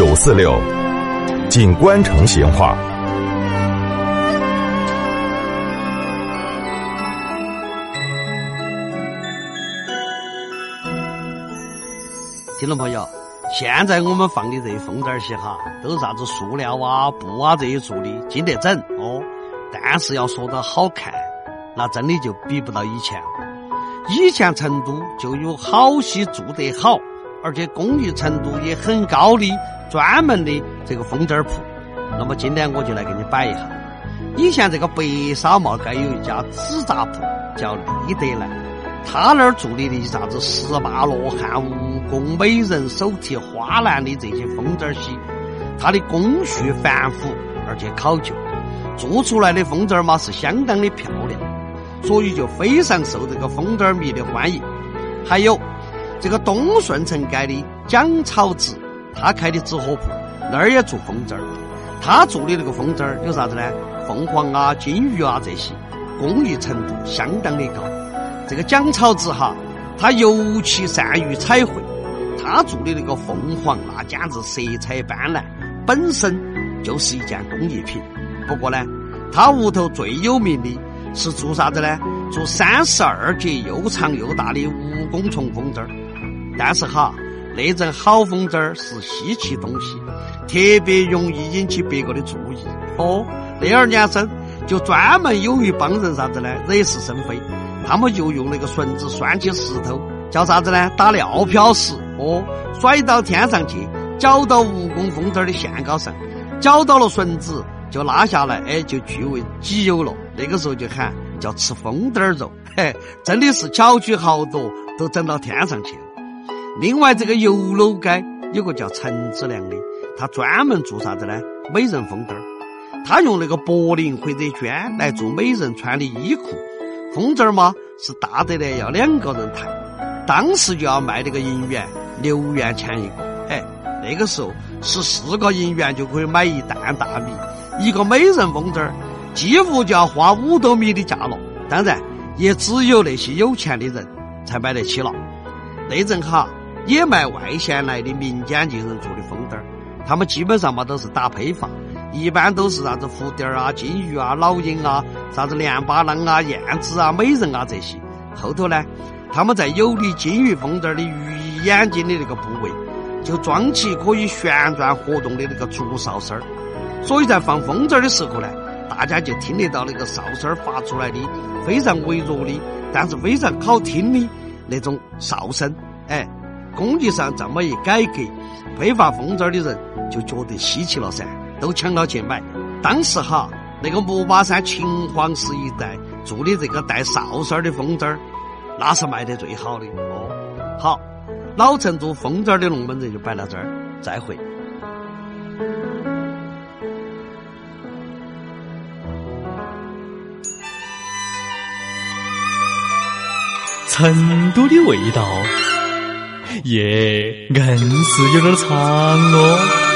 九四六，锦官城闲话。听众朋友，现在我们放的这些风筝些哈，都是啥子塑料啊、布啊这些做的，经得整哦。但是要说到好看，那真的就比不到以前。以前成都就有好些做得好，而且工艺程度也很高的专门的这个风筝铺。那么今天我就来给你摆一下。以前这个白沙帽街有一家纸扎铺，叫利德兰。他那儿做的那些啥子十八罗汉、蜈蚣、美人、手提花篮的这些风筝戏，它的工序繁复而且考究，做出来的风筝嘛是相当的漂亮，所以就非常受这个风筝迷的欢迎。还有这个东顺城街的蒋草子，他开的纸货铺，那儿也做风筝儿他做的那个风筝儿有啥子呢？凤凰啊、金鱼啊这些，工艺程度相当的高。这个蒋草子哈，他尤其善于彩绘，他做的那个凤凰那简直色彩斑斓，本身就是一件工艺品。不过呢，他屋头最有名的是做啥子呢？做三十二节又长又大的蜈蚣虫风筝儿。但是哈，那阵好风筝是稀奇东西，特别容易引起别个的注意。哦，那二年生就专门有一帮人啥子呢？惹是生非。他们就用那个绳子拴起石头，叫啥子呢？打尿漂石哦，甩到天上去，绞到蜈蚣风筝的线高上，绞到了绳子就拉下来，哎，就据为己有了。那个时候就喊叫吃风灯肉，嘿，真的是巧取豪夺，都整到天上去了。另外，这个游楼街有个叫陈子良的，他专门做啥子呢？美人风灯，他用那个柏林或者绢来做美人穿的衣裤。风筝嘛是大得来要两个人抬，当时就要卖那个银元六元钱一个，哎，那个时候十四个银元就可以买一担大米，一个美人风筝几乎就要花五斗米的价了。当然，也只有那些有钱的人才买得起了。那阵哈也卖外县来的民间艺人做的风筝，他们基本上嘛都是打批发。一般都是啥子蝴蝶啊、金鱼啊、老鹰啊、啥子连巴郎啊、燕子啊、美人啊这些。后头呢，他们在有的金鱼风筝的鱼眼睛的那个部位，就装起可以旋转活动的那个竹哨声儿。所以在放风筝的时候呢，大家就听得到那个哨声儿发出来的非常微弱的，但是非常好听的那种哨声。哎，工地上这么一改革，批发风筝的人就觉得稀奇了噻。都抢到去买。当时哈，那个木马山秦皇寺一带做的这个带哨声的风筝那是卖得最好的哦。好，老成都风筝的龙门阵就摆到这儿，再会。成都的味道，耶，硬是有点长哦。